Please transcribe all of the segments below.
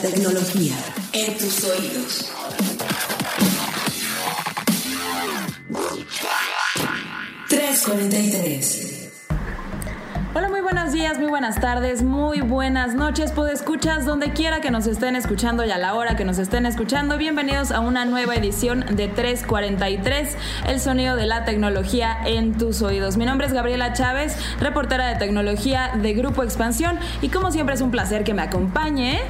tecnología en tus oídos. ...343 Hola, muy buenos días, muy buenas tardes, muy buenas noches, escuchas donde quiera que nos estén escuchando y a la hora que nos estén escuchando. Bienvenidos a una nueva edición de 343, el sonido de la tecnología en tus oídos. Mi nombre es Gabriela Chávez, reportera de tecnología de Grupo Expansión y como siempre es un placer que me acompañe.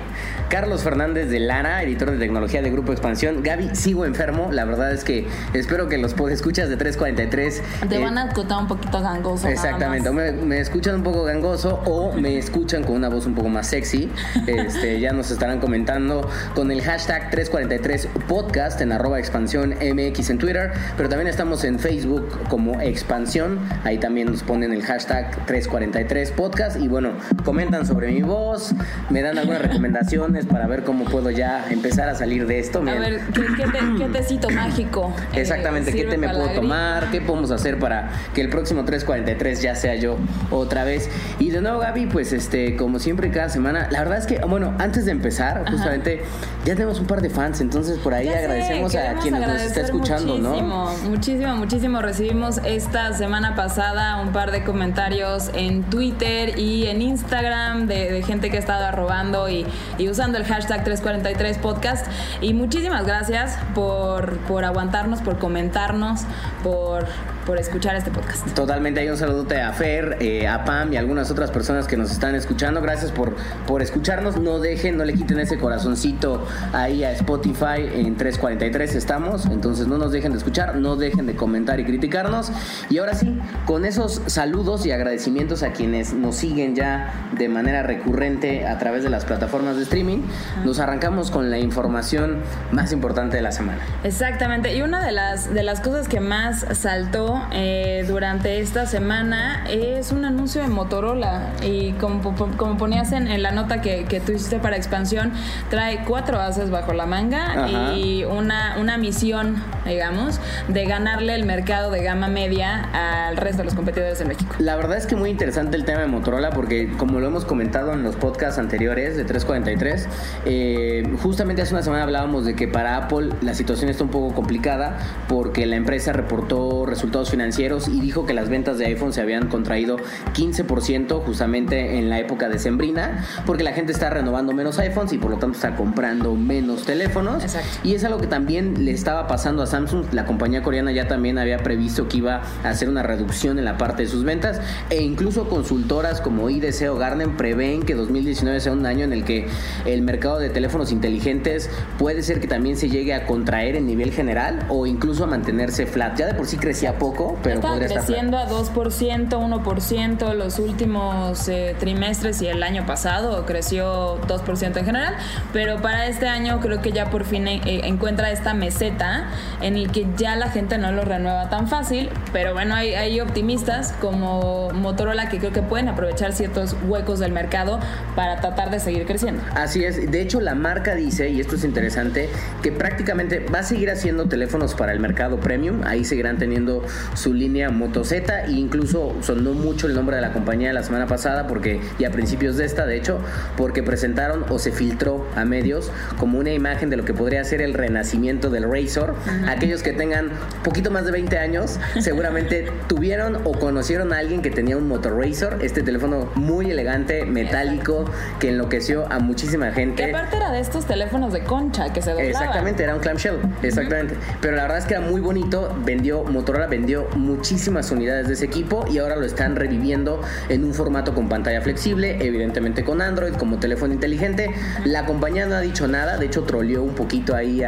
Carlos Fernández de Lara, editor de tecnología de Grupo Expansión. Gaby, sigo enfermo. La verdad es que espero que los escuchas de 343. Te van a contar un poquito gangoso. Exactamente. Me, me, escuchan un poco gangoso o me escuchan con una voz un poco más sexy. Este, ya nos estarán comentando con el hashtag 343 podcast en arroba expansión MX en Twitter. Pero también estamos en Facebook como expansión. Ahí también nos ponen el hashtag 343 podcast. Y bueno, comentan sobre mi voz, me dan algunas para ver cómo puedo ya empezar a salir de esto. A ver, ¿qué, tecito mágico? Eh, Exactamente, ¿qué te me puedo tomar? ¿Qué podemos hacer para que el próximo 343 ya sea yo otra vez? Y de nuevo, Gaby, pues este, como siempre, cada semana, la verdad es que, bueno, antes de empezar, justamente, ya tenemos un par de fans, entonces por ahí agradecemos a quienes nos está escuchando, muchísimo, ¿no? Muchísimo, muchísimo. Recibimos esta semana pasada un par de comentarios en Twitter y en Instagram de, gente que ha estado arrobando y, y usando el hashtag 343 podcast. Y muchísimas gracias por, por aguantarnos, por comentarnos, por por escuchar este podcast. Totalmente, hay un saludote a Fer, eh, a Pam y a algunas otras personas que nos están escuchando. Gracias por, por escucharnos. No dejen, no le quiten ese corazoncito ahí a Spotify. En 343 estamos, entonces no nos dejen de escuchar, no dejen de comentar y criticarnos. Y ahora sí, con esos saludos y agradecimientos a quienes nos siguen ya de manera recurrente a través de las plataformas de streaming, nos arrancamos con la información más importante de la semana. Exactamente, y una de las, de las cosas que más saltó eh, durante esta semana es un anuncio de Motorola y como, como ponías en, la nota que, que, tú hiciste para expansión, trae cuatro haces bajo la manga y una, una misión, digamos, de ganarle el mercado de gama media al resto de los competidores de México. La verdad es que muy interesante el tema de Motorola porque como lo hemos comentado en los podcasts anteriores de 343, eh, justamente hace una semana hablábamos de que para Apple la situación está un poco complicada porque la empresa reportó resultados financieros y dijo que las ventas de iPhone se habían contraído 15% justamente en la época de Sembrina, porque la gente está renovando menos iPhones y por lo tanto está comprando menos teléfonos. Y es algo que también le estaba pasando a Samsung. La compañía coreana ya también había previsto que iba a hacer una reducción en la parte de sus ventas e incluso consultoras como IDC o Garden prevén que 2019 sea un año en el que el mercado de teléfonos inteligentes puede ser que también se llegue a contraer en nivel general o incluso a mantenerse flat. Ya de por sí crecía poco pero Está creciendo a 2%, 1% los últimos eh, trimestres y el año pasado creció 2% en general, pero para este año creo que ya por fin eh, encuentra esta meseta en el que ya la gente no lo renueva tan fácil, pero bueno, hay, hay optimistas como Motorola que creo que pueden aprovechar ciertos huecos del mercado para tratar de seguir creciendo. Así es, de hecho la marca dice, y esto es interesante, que prácticamente va a seguir haciendo teléfonos para el mercado premium, ahí seguirán teniendo su línea Moto Z e incluso sonó mucho el nombre de la compañía la semana pasada porque y a principios de esta de hecho porque presentaron o se filtró a medios como una imagen de lo que podría ser el renacimiento del Razor. Aquellos que tengan poquito más de 20 años seguramente tuvieron o conocieron a alguien que tenía un Moto Razor este teléfono muy elegante metálico que enloqueció a muchísima gente. Que aparte era de estos teléfonos de concha que se doblaban. Exactamente era un clamshell exactamente. Pero la verdad es que era muy bonito vendió Motorola vendió muchísimas unidades de ese equipo y ahora lo están reviviendo en un formato con pantalla flexible, evidentemente con Android como teléfono inteligente. La compañía no ha dicho nada, de hecho troleó un poquito ahí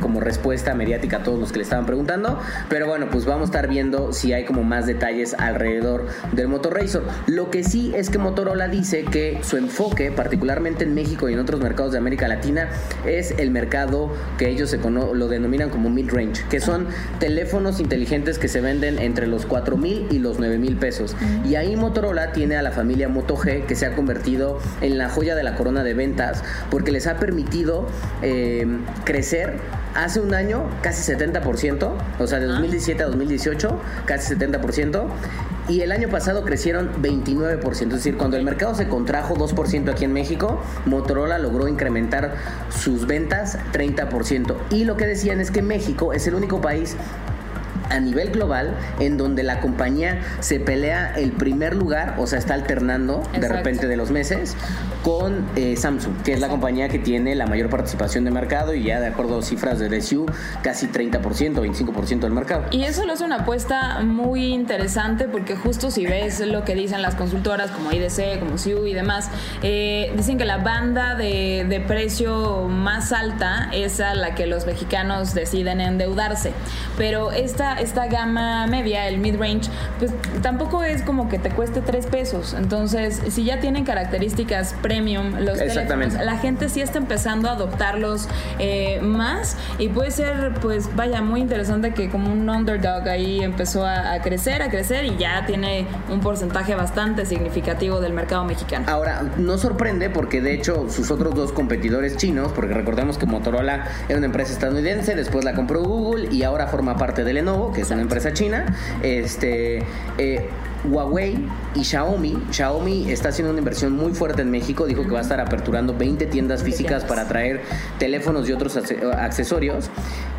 como respuesta mediática a todos los que le estaban preguntando, pero bueno, pues vamos a estar viendo si hay como más detalles alrededor del Motor. Lo que sí es que Motorola dice que su enfoque, particularmente en México y en otros mercados de América Latina, es el mercado que ellos lo denominan como mid-range, que son teléfonos inteligentes que se venden entre los 4 mil y los 9 mil pesos. Y ahí Motorola tiene a la familia Moto G que se ha convertido en la joya de la corona de ventas porque les ha permitido eh, crecer hace un año casi 70%, o sea, de 2017 a 2018 casi 70%. y el año pasado crecieron 29%. Es decir, cuando el mercado se contrajo 2% aquí en México, Motorola logró incrementar sus ventas 30%. Y lo que decían es que México es el único país a nivel global en donde la compañía se pelea el primer lugar, o sea, está alternando de repente de los meses con eh, Samsung, que es la compañía que tiene la mayor participación de mercado y ya de acuerdo a cifras de DSU, casi 30%, 25% del mercado. Y eso lo hace una apuesta muy interesante porque justo si ves lo que dicen las consultoras como IDC, como SIU y demás, eh, dicen que la banda de, de precio más alta es a la que los mexicanos deciden endeudarse. Pero esta, esta gama media, el mid-range, pues tampoco es como que te cueste 3 pesos. Entonces, si ya tienen características premium los teléfonos, la gente sí está empezando a adoptarlos eh, más y puede ser, pues vaya, muy interesante que como un underdog ahí empezó a, a crecer, a crecer y ya tiene un porcentaje bastante significativo del mercado mexicano. Ahora, no sorprende porque de hecho sus otros dos competidores chinos, porque recordemos que Motorola era una empresa estadounidense, después la compró Google y ahora forma parte de Lenovo, que es una empresa china. Este, eh, Huawei y Xiaomi. Xiaomi está haciendo una inversión muy fuerte en México. Dijo que va a estar aperturando 20 tiendas físicas para traer teléfonos y otros acce- accesorios.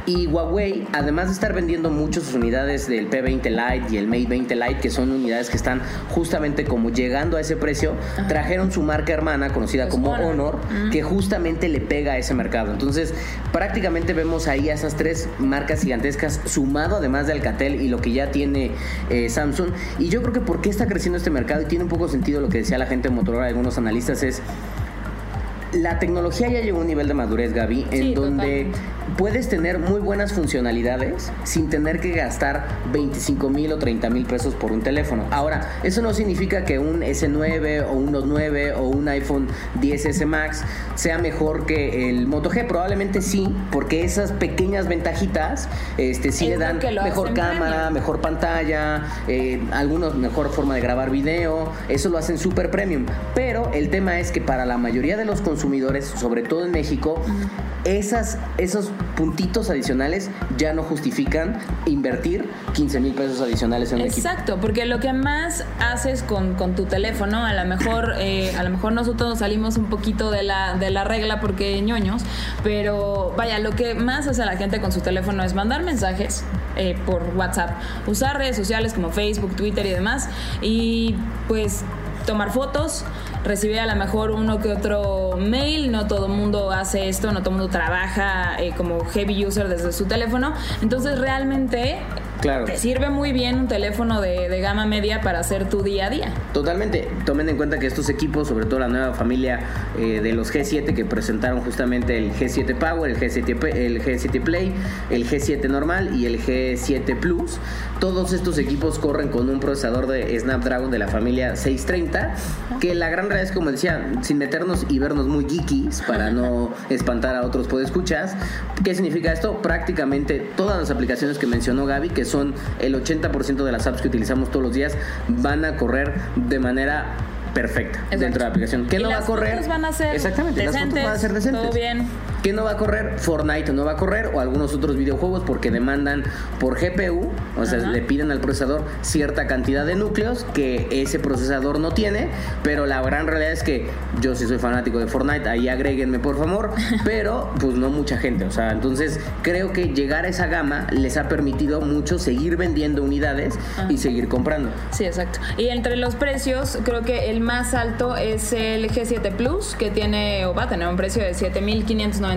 Y Huawei, además de estar vendiendo muchas sus unidades del P20 Lite y el Mate 20 Lite, que son unidades que están justamente como llegando a ese precio, trajeron su marca hermana conocida Pues como Honor. Honor, que justamente le pega a ese mercado. Entonces, prácticamente vemos ahí a esas tres marcas gigantescas, sumado además de Alcatel y lo que ya tiene eh, Samsung. Y yo creo que por qué está creciendo este mercado, y tiene un poco sentido lo que decía la gente de Motorola, algunos analistas, es la tecnología ya llegó a un nivel de madurez, Gaby, en Sí, donde puedes tener muy buenas funcionalidades sin tener que gastar 25 mil o 30 mil pesos por un teléfono. Ahora, eso no significa que un S9 o un Note 9 o un iPhone 10S Max sea mejor que el Moto G. Probablemente sí, porque esas pequeñas ventajitas este, sí Es le dan mejor cámara, premium. mejor pantalla, eh, algunos mejor forma de grabar video, eso lo hacen súper premium. Pero el tema es que para la mayoría de los consumidores, sobre todo en México, esas, esos puntitos adicionales ya no justifican invertir 15 mil pesos adicionales en un. Exacto, porque lo que más haces con, con tu teléfono, a lo mejor, eh, a lo mejor nosotros salimos un poquito de la, de la regla porque ñoños, pero vaya, lo que más hace la gente con su teléfono es mandar mensajes eh, por WhatsApp, usar redes sociales como Facebook, Twitter y demás, y pues tomar fotos, recibir a lo mejor uno que otro mail, no todo el mundo hace esto, no todo el mundo trabaja eh, como heavy user desde su teléfono, entonces realmente Claro. te sirve muy bien un teléfono de, de gama media para hacer tu día a día. Totalmente. Tomen en cuenta que estos equipos, sobre todo la nueva familia eh, de los G7 que presentaron justamente el G7 Power, el G7, P- el G7 Play, el G7 normal y el G7 Plus, todos estos equipos corren con un procesador de Snapdragon de la familia 630, que la gran realidad es como decía, sin meternos y vernos muy geekies para no espantar a otros podescuchas. ¿Qué significa esto? Prácticamente todas las aplicaciones que mencionó Gaby, que son el 80% de las apps que utilizamos todos los días, van a correr de manera perfecta Exacto. dentro de la aplicación. ¿Qué no va a correr? fotos van a ser Exactamente, las fotos van a ser decentes. todo bien. ¿Qué no va a correr? Fortnite no va a correr o algunos otros videojuegos porque demandan por GPU, o sea, Ajá. le piden al procesador cierta cantidad de núcleos que ese procesador no tiene, pero la gran realidad es que yo sí soy fanático de Fortnite, ahí agréguenme por favor, pero pues no mucha gente, o sea, entonces creo que llegar a esa gama les ha permitido mucho seguir vendiendo unidades y seguir comprando. Sí, exacto. Y entre los precios, creo que el más alto es el G7 Plus, que tiene o va a tener un precio de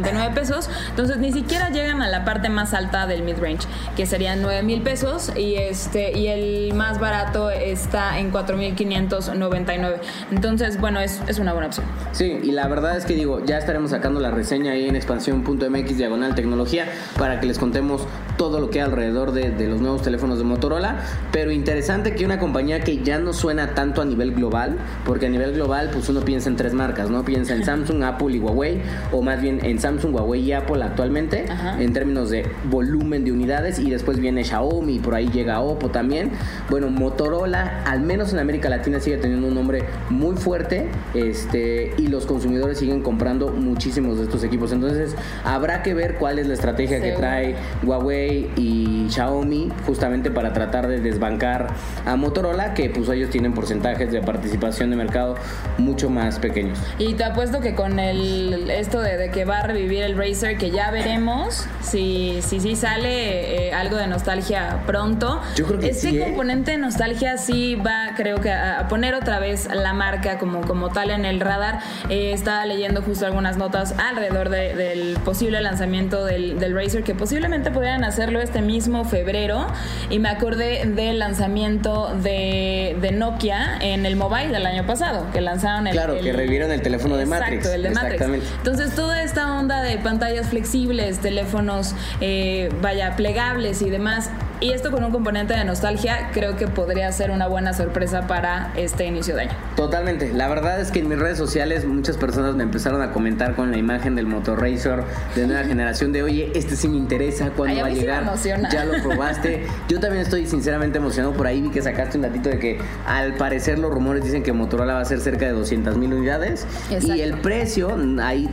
7.599 pesos. Entonces ni siquiera llegan a la parte más alta del mid-range, que serían 9.000 pesos. Y este y el más barato está en 4.599. Entonces, bueno, es, es una buena opción. Sí, y la verdad es que digo, ya estaremos sacando la reseña ahí en expansión.mx diagonal tecnología para que les contemos todo lo que hay alrededor de, de los nuevos teléfonos de Motorola. Pero interesante que una compañía que ya no suena tanto a nivel global, porque a nivel global pues uno piensa en tres marcas, ¿no? Piensa en Samsung, Apple y Huawei, o más bien en Samsung, Huawei y Apple actualmente, Ajá. en términos de volumen de unidades, y después viene Xiaomi, y por ahí llega Oppo también. Bueno, Motorola, al menos en América Latina, sigue teniendo un nombre muy fuerte, este, y los consumidores siguen comprando muchísimos de estos equipos. Entonces, habrá que ver cuál es la estrategia que trae Huawei Huawei y Xiaomi justamente para tratar de desbancar a Motorola, que pues ellos tienen porcentajes de participación de mercado mucho más pequeños. Y te apuesto que con el esto de, que va a revivir el Razer, que ya veremos si sí si, sale eh, algo de nostalgia pronto. Yo creo que Ese sí, ¿eh? componente de nostalgia sí va, creo que, a, a poner otra vez la marca como, como tal en el radar. Eh, estaba leyendo justo algunas notas alrededor de- del posible lanzamiento del, del Razer, que posiblemente pudieran hacerlo este mismo febrero. Y me acordé del lanzamiento de, de Nokia en el mobile del año pasado, que lanzaron el. Claro, el- que revivieron el teléfono de Exacto, Matrix. el de Matrix. Entonces, toda esta onda de pantallas flexibles, teléfonos, eh, vaya, plegables y demás, y esto con un componente de nostalgia, creo que podría ser una buena sorpresa para este inicio de año. Totalmente. La verdad es que en mis redes sociales muchas personas me empezaron a comentar con la imagen del Motor Racer de nueva generación de, oye, este sí me interesa, ¿cuándo Ay, va a sí llegar? emociona. Ya lo probaste. Yo también estoy sinceramente emocionado por ahí. Vi que sacaste un datito de que al parecer los rumores dicen que Motorola va a ser cerca de 200 mil unidades. Exacto. Y el precio, ahí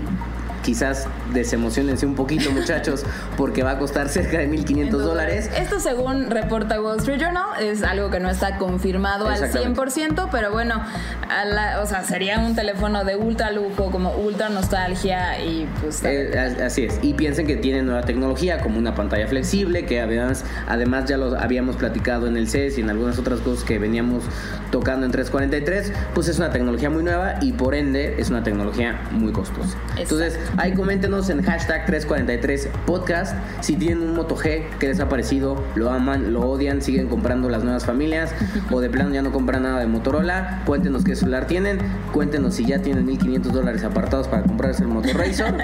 quizás desemocionense un poquito muchachos, porque va a costar cerca de 1.500 dólares. Esto según reporta Wall Street Journal, es algo que no está confirmado al Exactamente. 100%, pero bueno, a la- o sea, sería un teléfono de ultra lujo, como ultra nostalgia y pues... Eh, as- así es. Y piensen que tiene nueva tecnología, como una pantalla flexible, que además, además ya lo habíamos platicado en el CES y en algunas otras cosas que veníamos tocando en 343, pues es una tecnología muy nueva y por ende es una tecnología muy costosa. Entonces, ahí coméntenos en hashtag 343 podcast si tienen un Moto G que les ha parecido, lo aman, lo odian, siguen comprando las nuevas familias o de plano ya no compran nada de Motorola, cuéntenos qué celular tienen, cuéntenos si ya tienen 1500 dólares apartados para comprarse el Moto Razr,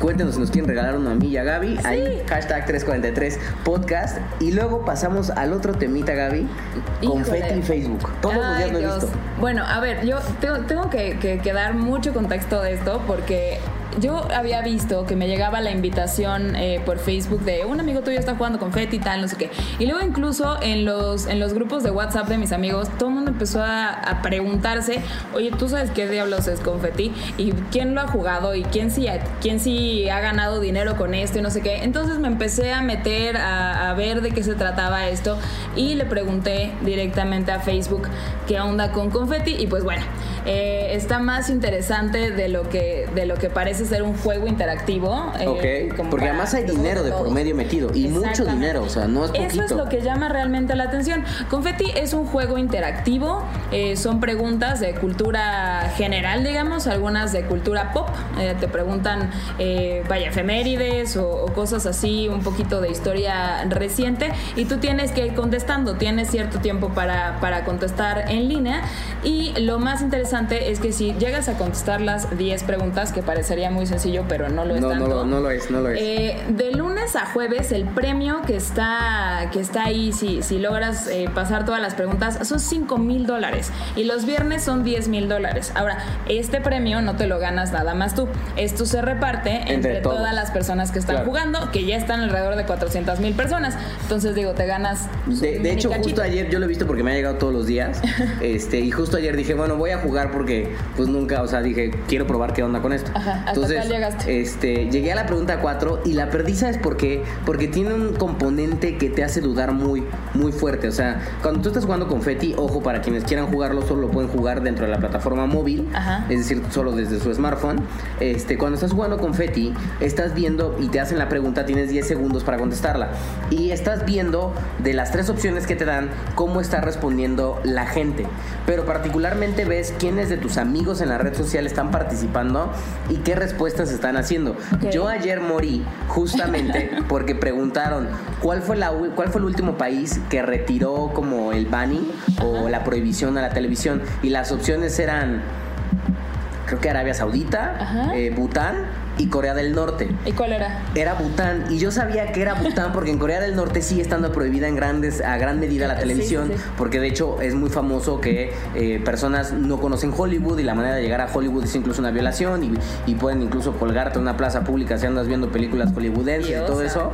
cuéntenos si nos quieren regalar uno a mí y a Gaby, ahí hashtag 343 podcast y luego pasamos al otro temita Gaby, confeti en Facebook. Todos los Ay, días lo he visto. Bueno, a ver, yo tengo, tengo que, que- que dar mucho contexto de esto porque yo había visto que me llegaba la invitación eh, por Facebook de un amigo tuyo está jugando confeti y tal, no sé qué. Y luego incluso en los, en los grupos de WhatsApp de mis amigos, todo el mundo empezó a, preguntarse, oye, ¿tú sabes qué diablos es confeti? ¿Y quién lo ha jugado? ¿Y quién sí, ha- quién sí ha ganado dinero con esto y no sé qué? Entonces me empecé a meter a, a ver de qué se trataba esto y le pregunté directamente a Facebook qué onda con confeti y pues bueno, eh, está más interesante de lo que de lo que parece ser un juego interactivo. eh, Ok, como porque además hay dinero de por medio metido y mucho dinero, o sea, no es poquito. Eso es lo que llama realmente la atención. Confetti es un juego interactivo, eh, son preguntas de cultura general, digamos, algunas de cultura pop. Eh, te preguntan, vaya, efemérides o, o cosas así, un poquito de historia reciente, y tú tienes que ir contestando, tienes cierto tiempo para, para contestar en línea. Y lo más interesante es que si llegas a contestar las 10 preguntas, que parecería muy sencillo, pero no lo es No, no, tanto. lo- no lo es, no lo es. Eh, de lunes a jueves el premio que está, que está ahí, si, si logras eh, pasar todas las preguntas, son 5 mil dólares. Y los viernes son 10 mil dólares. Ahora, este premio no te lo ganas nada más tú. Esto se reparte entre, todas las personas que están Claro. jugando, que ya están alrededor de 400 mil personas. Entonces digo, te ganas... De, hecho, justo ayer yo lo he visto porque me ha llegado todos los días. este, y justo ayer dije, bueno, voy a jugar porque pues nunca, o sea, dije, quiero probar qué onda con esto. Ajá, ¿hasta Entonces, llegaste? este, llegué a la pregunta 4 y la perdí, ¿sabes por qué? Porque tiene un componente que te hace dudar muy, muy fuerte. O sea, cuando tú estás jugando Confetti, ojo, para quienes quieran jugarlo, solo lo pueden jugar dentro de la plataforma móvil, Ajá. es decir, solo desde su smartphone. Este, cuando estás jugando Confetti, estás viendo y te hacen la pregunta, tienes 10 segundos para contestarla. Y estás viendo de las tres opciones que te dan cómo está respondiendo la gente. Pero particularmente ves quiénes de tus amigos en la red social están participando y qué respuestas están haciendo. Yo ayer morí justamente porque preguntaron cuál fue la cuál fue el último país que retiró como el banning o la prohibición a la televisión y las opciones eran creo que Arabia Saudita, eh, Bután y Corea del Norte. ¿Y cuál era? Era Bután y yo sabía que era Bután porque en Corea del Norte sigue estando prohibida en grandes a gran medida la televisión sí, sí. porque de hecho es muy famoso que eh, personas no conocen Hollywood y la manera de llegar a Hollywood es incluso una violación y, y pueden incluso colgarte en una plaza pública si andas viendo películas hollywoodenses y todo eso.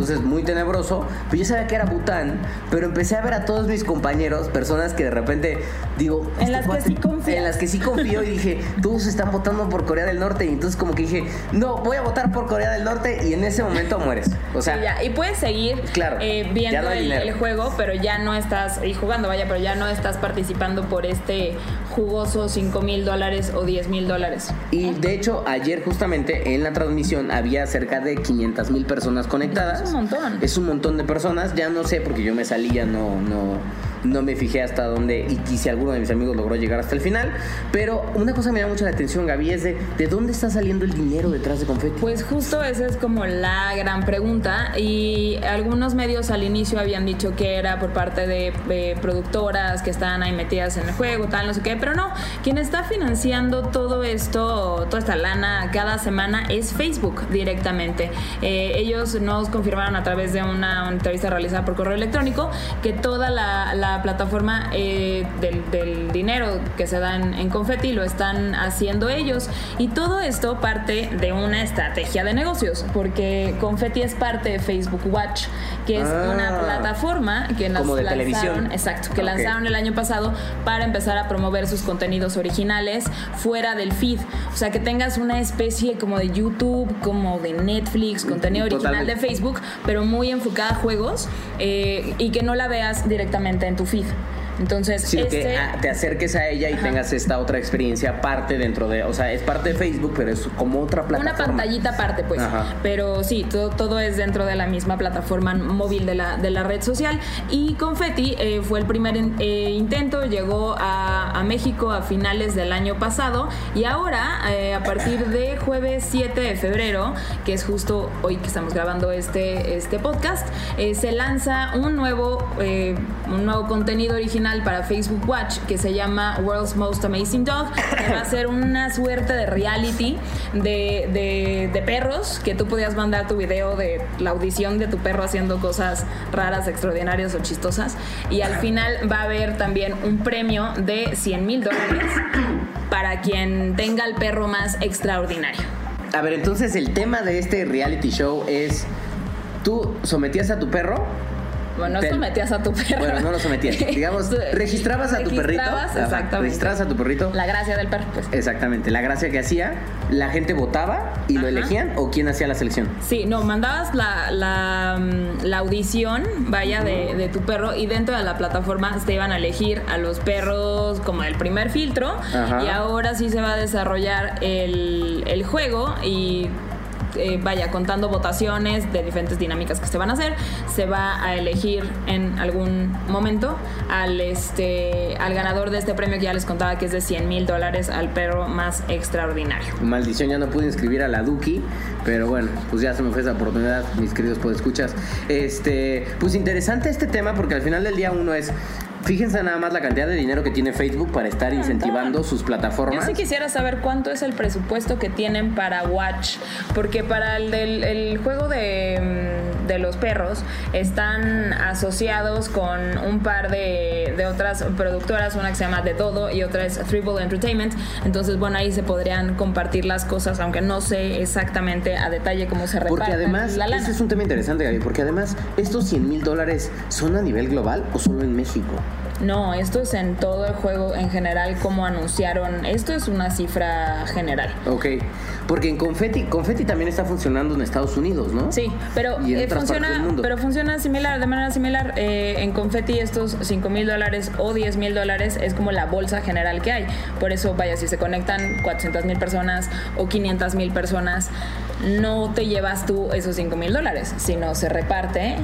Entonces muy tenebroso, pero yo sabía que era Bután, pero empecé a ver a todos mis compañeros, personas que de repente digo, En este las que sí confías. en las que sí confío y dije, todos están votando por Corea del Norte y entonces como que dije, no, voy a votar por Corea del Norte y en ese momento mueres. O sea, Y, ya, y puedes seguir Claro, eh, viendo no el, el juego, pero ya no estás, y jugando, vaya, pero ya no estás participando por este jugoso 5 mil dólares o 10 mil dólares. Y de hecho, ayer justamente en la transmisión había cerca de 500 mil personas conectadas. Es un montón. Es un montón de personas. Ya no sé, porque yo me salí, ya no, no, no me fijé hasta dónde y, si alguno de mis amigos logró llegar hasta el final. Pero una cosa me da mucho la atención, Gaby, es de, ¿de dónde está saliendo el dinero detrás de Confetti? Pues justo esa es como la gran pregunta y algunos medios al inicio habían dicho que era por parte de, de productoras que estaban ahí metidas en el juego, tal, no sé qué, pero no, quien está financiando todo esto, toda esta lana cada semana es Facebook directamente. Eh, ellos nos confirmaron a través de una, entrevista realizada por correo electrónico que toda la plataforma eh, del, del dinero que se da en, Confetti lo están haciendo ellos y todo esto parte de una estrategia de negocios porque Confetti es parte de Facebook Watch que es Ah. una plataforma que Como de lanzaron, televisión. exacto que Ok. lanzaron el año pasado para empezar a promover sus contenidos originales fuera del feed o sea que tengas una especie como de YouTube como de Netflix contenido original Totalmente. de Facebook pero muy enfocada a juegos eh, y que no la veas directamente en tu entonces que este- ah, te acerques a ella y Ajá. tengas esta otra experiencia aparte dentro de, o sea, es parte de Facebook, pero es como otra plataforma. Una pantallita aparte, pues. Ajá. Pero sí, todo, todo es dentro de la misma plataforma móvil de la, de la red social. Y Confetti eh, fue el primer in- eh, intento, llegó a, a México a finales del año pasado. Y ahora, eh, a partir de jueves 7 de febrero, que es justo hoy que estamos grabando este, este podcast, eh, se lanza un nuevo, eh, un nuevo contenido original para Facebook Watch que se llama World's Most Amazing Dog, que va a ser una suerte de reality de, de- de perros, que tú podías mandar tu video de la audición de tu perro haciendo cosas raras, extraordinarias o chistosas. Y al final va a haber también un premio de 100 mil dólares para quien tenga el perro más extraordinario. A ver, entonces el tema de este reality show es, tú sometías a tu perro Bueno, no Te- sometías a tu perro. Bueno, no lo sometías. Digamos, registrabas a tu perrito. Exactamente. Registrabas a tu perrito. La gracia del perro, pues. Exactamente. La gracia que hacía, la gente votaba y lo elegían o quién hacía la selección. Sí, no, mandabas la, la, mm, la audición, vaya, de, de tu perro y dentro de la plataforma te iban a elegir a los perros como el primer filtro Ajá. y ahora sí se va a desarrollar el, el juego y... eh, vaya, contando votaciones de diferentes dinámicas que se van a hacer, se va a elegir en algún momento al este al ganador de este premio que ya les contaba que es de 100 mil dólares al perro más extraordinario. Maldición, ya no pude inscribir a la Duki, pero bueno, pues ya se me fue esa oportunidad, mis queridos podescuchas. Este, pues interesante este tema porque al final del día uno es, fíjense nada más la cantidad de dinero que tiene Facebook para estar incentivando sus Yo plataformas. sí quisiera saber cuánto es el presupuesto que tienen para Watch, porque para el del el juego de, mm, de los perros están asociados con un par de, de otras productoras, una que se llama De Todo y otra es Triple Entertainment. Entonces, bueno, ahí se podrían compartir las cosas, aunque no sé exactamente a detalle cómo se reparten Porque además, la lana. ese es un tema interesante, Gaby, porque además, ¿estos 100 mil dólares son a nivel global o solo en México? No, esto es en todo el juego en general, como anunciaron. Esto es una cifra general. Ok, porque en Confetti, Confetti también está funcionando en Estados Unidos, ¿no? Sí, pero eh, funciona, pero funciona similar, de manera similar. Eh, en Confetti estos 5 mil dólares o 10 mil dólares es como la bolsa general que hay. Por eso, vaya, si se conectan 400 mil personas o 500 mil personas, no te llevas tú esos 5 mil dólares, sino se reparte.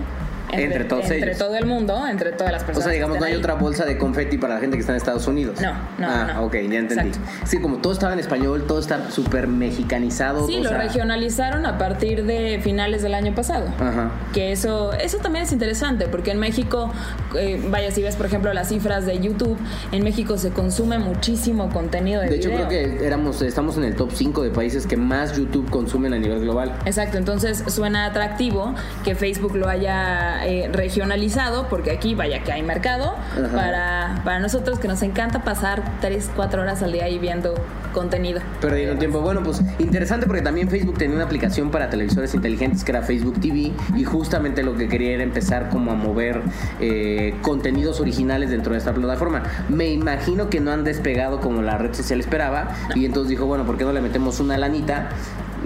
Entre todos entre ellos. todo el mundo, entre todas las O personas. sea, que digamos, no hay ahí. otra bolsa de confeti para la gente que está en Estados Unidos. No, no, Ah, no. ok, ya entendí. Exacto. Sí, como todo estaba en español, todo está súper mexicanizado. Sí, o lo sea- regionalizaron a partir de finales del año pasado. Ajá. Que eso, eso también es interesante, porque en México, eh, vaya, si ves por ejemplo las cifras de YouTube, en México se consume muchísimo contenido de, De hecho, video. creo que éramos, estamos en el top 5 de países que más YouTube consumen a nivel global. Exacto, entonces suena atractivo que Facebook lo haya eh, regionalizado, porque aquí vaya que hay mercado Ajá. para, para nosotros que nos encanta pasar 3, 4 horas al día ahí viendo contenido. Perdiendo tiempo. Bueno, pues interesante porque también Facebook tenía una aplicación para televisores inteligentes que era Facebook TV y justamente lo que quería era empezar como a mover eh, contenidos originales dentro de esta plataforma. Me imagino que no han despegado como la red social esperaba y entonces dijo, bueno, ¿por qué no le metemos una lanita?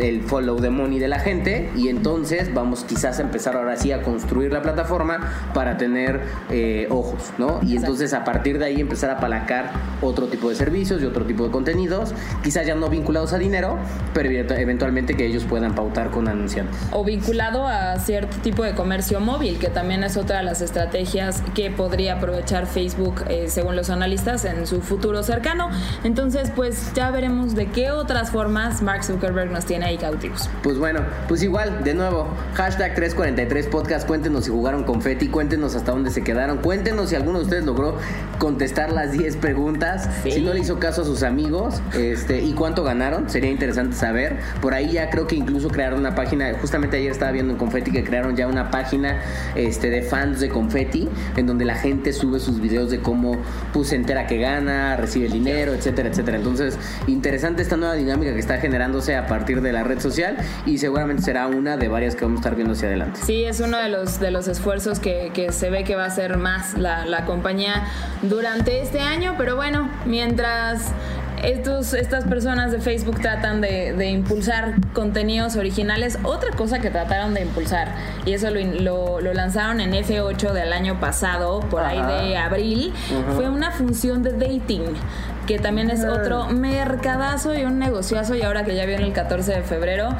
El follow the money de la gente y entonces vamos quizás a empezar ahora sí a construir la plataforma para tener eh, ojos, ¿no? Y entonces a partir de ahí empezar a apalancar otro tipo de servicios y otro tipo de contenidos, quizás ya no vinculados a dinero, pero eventualmente que ellos puedan pautar con anunciantes. O vinculado a cierto tipo de comercio móvil, que también es otra de las estrategias que podría aprovechar Facebook, eh, según los analistas, en su futuro cercano. Entonces, pues ya veremos de qué otras formas Mark Zuckerberg nos tiene ahí cautivos. Pues bueno, pues igual, de nuevo, hashtag 343 podcast, cuéntenos si jugaron confeti, cuéntenos hasta dónde se quedaron, cuéntenos si alguno de ustedes logró contestar las 10 preguntas, si no le hizo caso a sus amigos, este, y cuánto ganaron, sería interesante saber. Por ahí ya creo que incluso crearon una página, justamente ayer estaba viendo en Confetti que crearon ya una página este, de fans de Confetti, en donde la gente sube sus videos de cómo pues, se entera que gana, recibe el dinero, etcétera, etcétera. Entonces, interesante esta nueva dinámica que está generándose a partir de la red social y seguramente será una de varias que vamos a estar viendo hacia adelante. Sí, es uno de los, de los esfuerzos que, que se ve que va a ser más la, la compañía durante este año, pero bueno, mientras estos, estas personas de Facebook tratan de, impulsar contenidos originales. Otra cosa que trataron de impulsar, y eso lo, lo, lanzaron en F8 del año pasado, por ahí de abril, fue una función de dating que también es otro mercadazo y un negociazo. Y ahora que ya viene el 14 de febrero.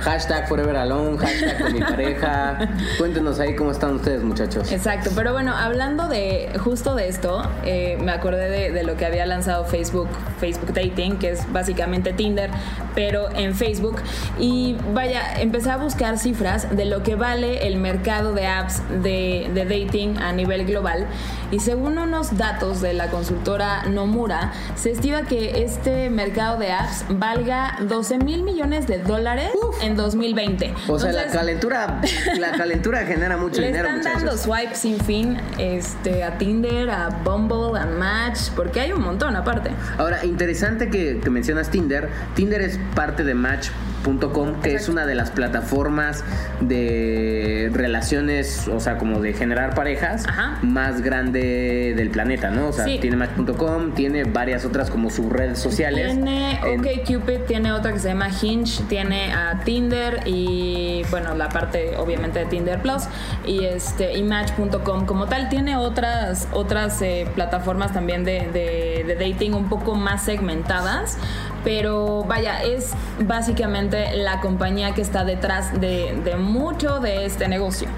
Hashtag Forever Alone, hashtag con mi pareja. Cuéntenos ahí cómo están ustedes, muchachos. Exacto, pero bueno, hablando de justo de esto, eh, me acordé de, de, lo que había lanzado Facebook, Facebook Dating, que es básicamente Tinder, pero en Facebook. Y vaya, empecé a buscar cifras de lo que vale el mercado de apps de, de dating a nivel global. Y según unos datos de la consultora Nomura, se estima que este mercado de apps valga 12 mil millones de dólares en 2020. O sea, la calentura, la calentura genera mucho dinero. Le están dando swipe sin fin este, a Tinder, a Bumble, a Match, porque hay un montón aparte. Ahora, interesante que, que mencionas Tinder. Tinder es parte de Match Com, que es una de las plataformas de relaciones, o sea, como de generar parejas más grande del planeta, ¿no? O sea, tiene Match.com, tiene varias otras como sus redes sociales. Tiene OkCupid, tiene otra que se llama Hinge, tiene a Tinder y, bueno, la parte obviamente de Tinder Plus y este y Match.com como tal. Tiene otras, otras eh, plataformas también de, de dating un poco más segmentadas pero vaya, es básicamente la compañía que está detrás de, mucho de este negocio.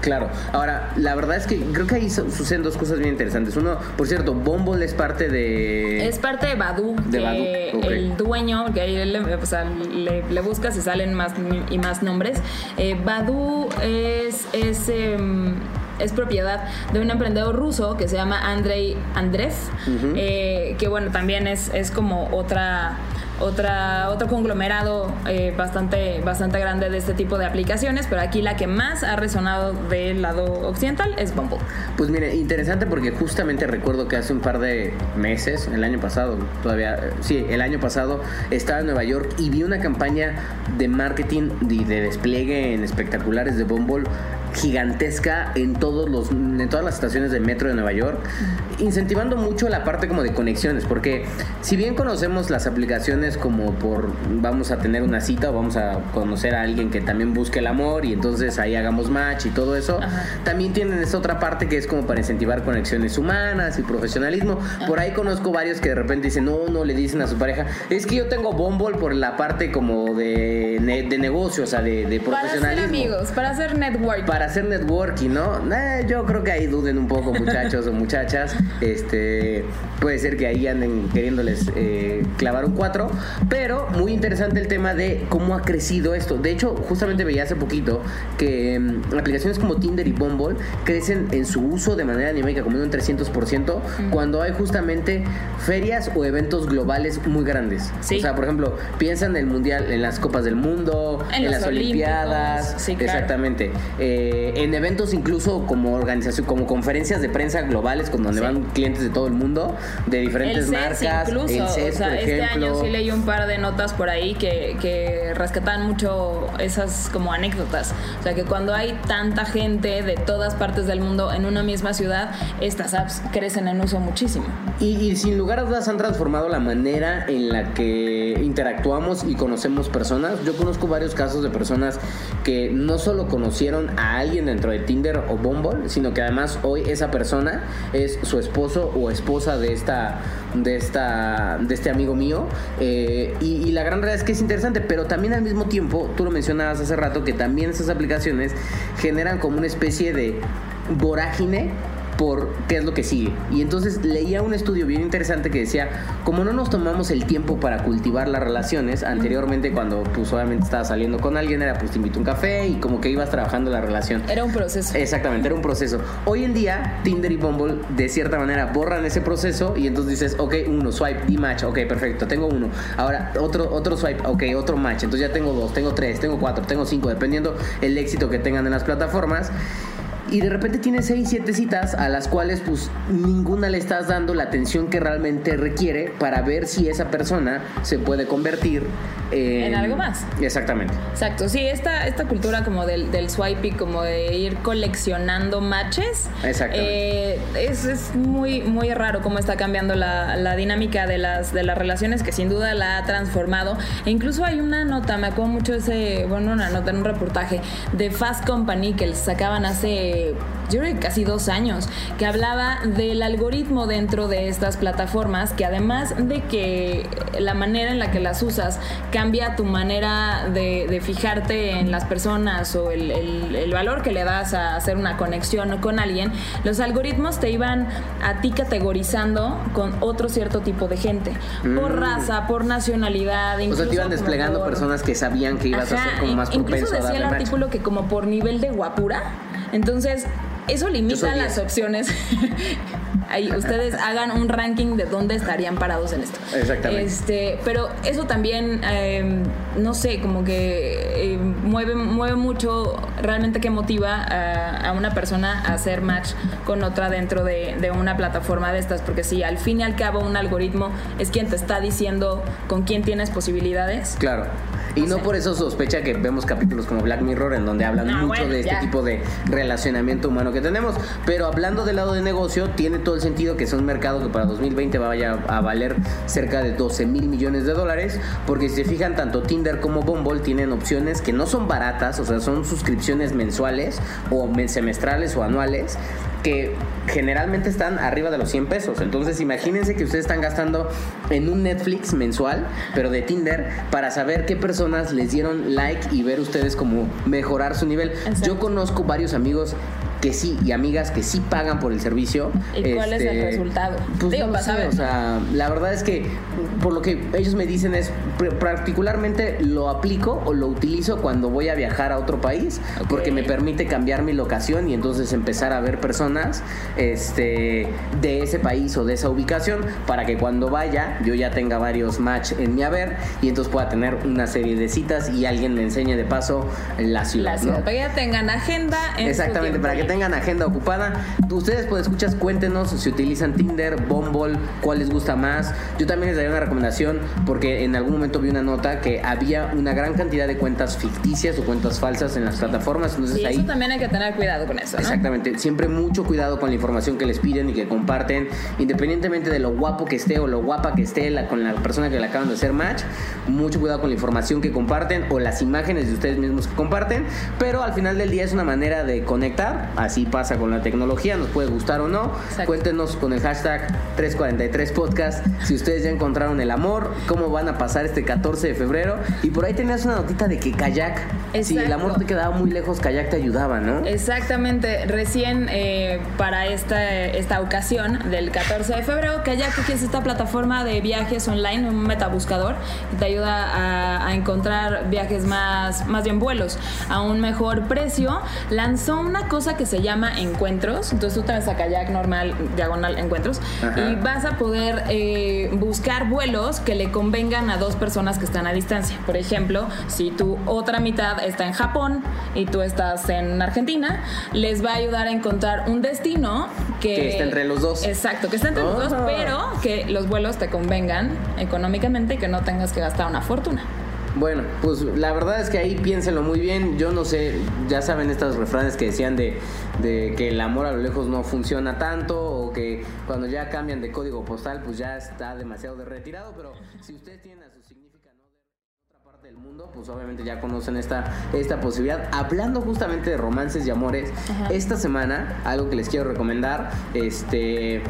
Claro. Ahora, la verdad es que creo que ahí suceden dos cosas bien interesantes. Uno, por cierto, Bumble es parte de... Es parte de Badu. De Badu. El dueño, que ahí le, o sea, le, buscas y salen más y más nombres. Eh, Badu es... es em, es propiedad de un emprendedor ruso que se llama Andrei Andrev, eh, que bueno, también es, es como otra otra, otro conglomerado eh, bastante, bastante grande de este tipo de aplicaciones, pero aquí la que más ha resonado del lado occidental es Bumble. Pues mire, interesante porque justamente recuerdo que hace un par de meses, el año pasado, todavía, eh, sí, el año pasado, estaba en Nueva York y vi una campaña de marketing y de despliegue en espectaculares de Bumble gigantesca en todos los en todas las estaciones de metro de Nueva York, incentivando mucho la parte como de conexiones, porque si bien conocemos las aplicaciones como por vamos a tener una cita o vamos a conocer a alguien que también busque el amor y entonces ahí hagamos match y todo eso, también tienen esta otra parte que es como para incentivar conexiones humanas y profesionalismo. Por ahí conozco varios que de repente dicen, "No, no le dicen a su pareja, es que yo tengo Bumble por la parte como de, de negocio, o sea, de, de profesionalismo." Para ser amigos, para hacer network hacer networking, ¿no? Eh, yo creo que ahí duden un poco muchachos o muchachas. Este, puede ser que ahí anden queriéndoles eh, clavar un 4, pero muy interesante el tema de cómo ha crecido esto. De hecho, justamente veía hace poquito que mm, aplicaciones como Tinder y Bumble crecen en su uso de manera dinámica como un 300% cuando hay justamente ferias o eventos globales muy grandes. O sea, por ejemplo, piensan en el mundial, en las copas del mundo, en, las olimpiadas, exactamente. Eh, eh, en eventos incluso como organización, como conferencias de prensa globales, con donde Sí. van clientes de todo el mundo, de diferentes el CES marcas. incluso, el CES, o sea, por este ejemplo. año sí leí un par de notas por ahí que, que rescataban mucho esas como anécdotas. O sea, que cuando hay tanta gente de todas partes del mundo en una misma ciudad, estas apps crecen en uso muchísimo. Y, y sin lugar a dudas han transformado la manera en la que interactuamos y conocemos personas. Yo conozco varios casos de personas que no solo conocieron a alguien dentro de Tinder o Bumble, sino que además hoy esa persona es su esposo o esposa de esta de esta de este amigo mío. Eh, y, y la gran realidad es que es interesante pero también al mismo tiempo tú lo mencionabas hace rato que también esas aplicaciones generan como una especie de vorágine por qué es lo que sigue. Y entonces leía un estudio bien interesante que decía, como no nos tomamos el tiempo para cultivar las relaciones, anteriormente cuando pues obviamente estabas saliendo con alguien era pues te invito a un café y como que ibas trabajando la relación. Era un proceso. Exactamente, era un proceso. Hoy en día, Tinder y Bumble de cierta manera borran ese proceso y entonces dices, ok, uno, swipe, di match, ok, perfecto, tengo uno. Ahora, otro, otro swipe, ok, otro match. Entonces ya tengo dos, tengo tres, tengo cuatro, tengo cinco, dependiendo el éxito que tengan en las plataformas. Y de repente tienes seis, siete citas a las cuales pues ninguna le estás dando la atención que realmente requiere para ver si esa persona se puede convertir en, En algo más. Exactamente. Exacto, sí, esta, esta cultura como del, del swipe y como de ir coleccionando matches, eh, es, es muy, muy raro cómo está cambiando la, la dinámica de las, de las relaciones, que sin duda la ha transformado. E incluso hay una nota, me acuerdo mucho ese, bueno, una nota en un reportaje de Fast Company que les sacaban hace, yo creo que casi dos años, que hablaba del algoritmo dentro de estas plataformas, que además de que la manera en la que las usas cambia tu manera de, de fijarte en las personas o el, el- el valor que le das a hacer una conexión con alguien, los algoritmos te iban a ti categorizando con otro cierto tipo de gente, por raza, por nacionalidad, Mm. O sea, incluso te iban desplegando por- personas que sabían que ibas a ser como más Incluso propenso a decía el artículo que como por nivel de guapura, entonces eso limita las 10. opciones. Ahí ustedes hagan un ranking de dónde estarían parados en esto. Exactamente. Este, pero eso también, eh, no sé, como que eh, mueve, mueve mucho realmente que motiva a, a una persona a hacer match con otra dentro de, de una plataforma de estas, porque si al fin y al cabo un algoritmo es quien te está diciendo con quién tienes posibilidades. Claro. Y no por eso sospecha que vemos capítulos como Black Mirror en donde hablan No, mucho bueno, de este ya. tipo de relacionamiento humano que tenemos. Pero hablando del lado de negocio, tiene todo el sentido que sea un mercado que para 2020 vaya a valer cerca de 12 mil millones de dólares. Porque si se fijan, tanto Tinder como Bumble tienen opciones que no son baratas, o sea, son suscripciones mensuales o semestrales o anuales que generalmente están arriba de los 100 pesos. Entonces imagínense que ustedes están gastando en un Netflix mensual, pero de Tinder, para saber qué personas les dieron like y ver ustedes como mejorar su nivel. Exacto. Yo conozco varios amigos que sí y amigas que sí pagan por el servicio. ¿Y cuál es el Este, resultado? Pues Digo, no sé, saber. o sea, la verdad es que por lo que ellos me dicen es particularmente lo aplico o lo utilizo cuando voy a viajar a otro país Ok. porque me permite cambiar mi locación y entonces empezar a ver personas este de ese país o de esa ubicación para que cuando vaya yo ya tenga varios match en mi haber y entonces pueda tener una serie de citas y alguien me enseñe de paso la ciudad, La ciudad, ¿no? para que ya tengan agenda. En Exactamente, para que. Tengan agenda ocupada. Ustedes, pues, escuchas, cuéntenos si utilizan Tinder, Bumble, cuál les gusta más. Yo también les daría una recomendación porque en algún momento vi una nota que había una gran cantidad de cuentas ficticias o cuentas falsas en las plataformas. Entonces ahí eso también hay que tener cuidado con eso, ¿no? Exactamente, siempre mucho cuidado con la información que les piden y que comparten, independientemente de lo guapo que esté o lo guapa que esté la, con la persona que le acaban de hacer match, mucho cuidado con la información que comparten o las imágenes de ustedes mismos que comparten, pero al final del día es una manera de conectar, así pasa con la tecnología, nos puede gustar o no, Exacto. cuéntenos con el hashtag 343podcast si ustedes ya encontraron el amor, cómo van a pasar este 14 de febrero y por ahí tenías una notita de que kayak, si el Exacto. amor te quedaba muy lejos, kayak te ayudaba, ¿no? Exactamente, recién eh, para esta, esta ocasión del 14 de febrero, Kayak, que es esta plataforma de viajes online, un metabuscador, que te ayuda a, a encontrar viajes más, más bien vuelos a un mejor precio, lanzó una cosa que se se llama encuentros. Entonces tú te vas a kayak normal, diagonal encuentros, y vas a poder eh, buscar vuelos que le convengan a dos personas que están a distancia. Por ejemplo, si tu otra mitad está en Japón y tú estás en Argentina, les va a ayudar a encontrar un destino que, Que esté entre los dos. Exacto, que esté entre los dos, Ah. pero que los vuelos te convengan económicamente y que no tengas que gastar una fortuna. Bueno, pues la verdad es que ahí piénsenlo muy bien. Yo no sé, ya saben estos refranes que decían de, de que el amor a lo lejos no funciona tanto o que cuando ya cambian de código postal pues ya está demasiado de retirado, pero si ustedes tienen a su significado de otra parte del mundo, pues obviamente ya conocen esta, esta posibilidad. Hablando justamente de romances y amores, esta semana algo que les quiero recomendar, este...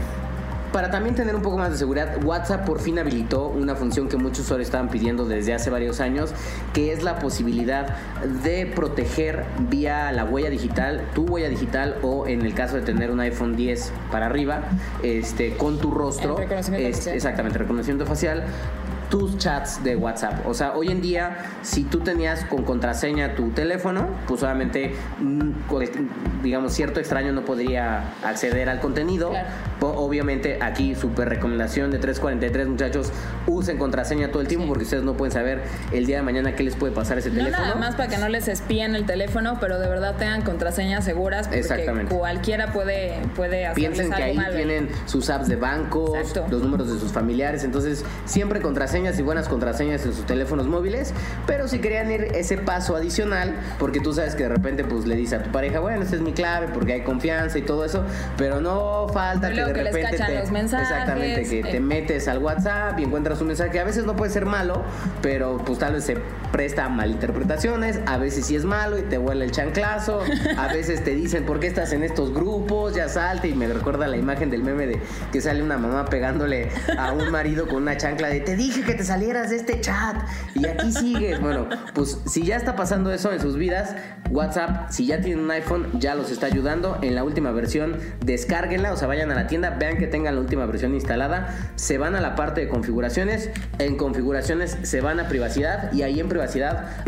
Para también tener un poco más de seguridad, WhatsApp por fin habilitó una función que muchos usuarios estaban pidiendo desde hace varios años, que es la posibilidad de proteger vía la huella digital, tu huella digital o en el caso de tener un iPhone 10 para arriba, este, con tu rostro, El reconocimiento es- facial. exactamente, reconocimiento facial, tus chats de WhatsApp. O sea, hoy en día, si tú tenías con contraseña tu teléfono, pues obviamente, mm, cual- digamos, cierto extraño no podría acceder al contenido. Claro. Obviamente, aquí, súper recomendación de 343, muchachos, usen contraseña todo el tiempo porque ustedes no pueden saber el día de mañana qué les puede pasar ese No teléfono. nada más para que no les espíen el teléfono, pero de verdad tengan contraseñas seguras porque Exactamente. cualquiera puede, puede hacerles Piensen que algo ahí tienen sus apps de bancos, Exacto. los números de sus familiares, entonces siempre y buenas contraseñas en sus teléfonos móviles, pero si querían ir ese paso adicional, porque tú sabes que de repente pues le dices a tu pareja, bueno, esta es mi clave porque hay confianza y todo eso, pero no falta que de que repente te, los mensajes, exactamente, que te eh. metes al WhatsApp y encuentras un mensaje que a veces no puede ser malo, pero pues tal vez se presta malinterpretaciones, a veces sí es malo y te huele el chanclazo, a veces te dicen por qué estás en estos grupos, ya salte y me recuerda la imagen del meme de que sale una mamá pegándole a un marido con una chancla de te dije que te salieras de este chat y aquí sigues. Bueno, pues si ya está pasando eso en sus vidas, WhatsApp, si ya tienen un iPhone, ya los está ayudando. En la última versión, descárguenla, o sea, vayan a la tienda, vean que tengan la última versión instalada, se van a la parte de configuraciones, en configuraciones se van a privacidad y ahí en privacidad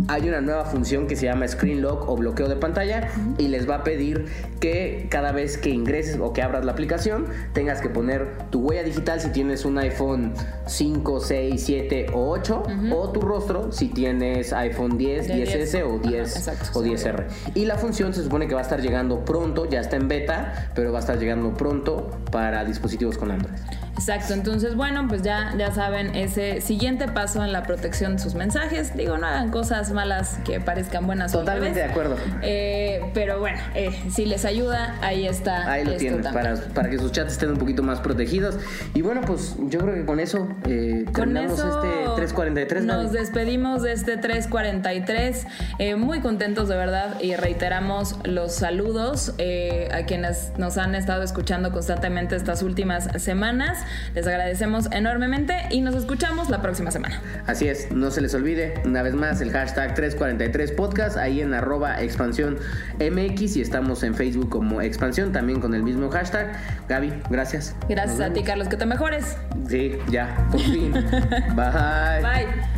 hay una nueva función que se llama Screen Lock o bloqueo de pantalla y les va a pedir que cada vez que ingreses o que abras la aplicación tengas que poner tu huella digital si tienes un iPhone 5, 6, 7 o 8 o tu rostro si tienes iPhone 10, De 10S 10. o Ajá, 10 exacto, o sí. 10R. Y la función se supone que va a estar llegando pronto, ya está en beta, pero va a estar llegando pronto para dispositivos con Android. Exacto, entonces bueno, pues ya, ya saben ese siguiente paso en la protección de sus mensajes. Digo, no hagan cosas malas que parezcan buenas. Totalmente de acuerdo. Eh, pero bueno, eh, si les ayuda, ahí está. Ahí lo tienen, para, para que sus chats estén un poquito más protegidos. Y bueno, pues yo creo que con eso eh, Con terminamos eso este 343. nos despedimos de este 343. Eh, muy contentos de verdad y reiteramos los saludos eh, a quienes nos han estado escuchando constantemente estas últimas semanas. Les agradecemos enormemente y nos escuchamos la próxima semana. Así es, no se les olvide, una vez más, el hashtag 343 podcast, ahí en arroba expansión MX y estamos en Facebook como expansión, también con el mismo hashtag. Gaby, gracias. Gracias a ti. Carlos, que te mejores. Sí, ya, por fin. Bye. Bye.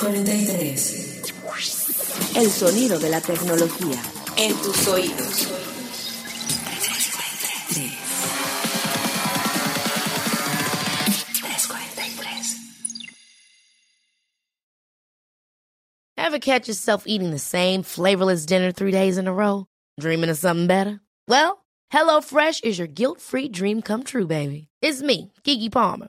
$3.43. El sonido de la tecnología. En tus oídos. Ever catch yourself eating the same flavorless dinner three days in a row? Dreaming of something better? Well, HelloFresh is your guilt-free dream come true, baby. It's me, Kiki Palmer.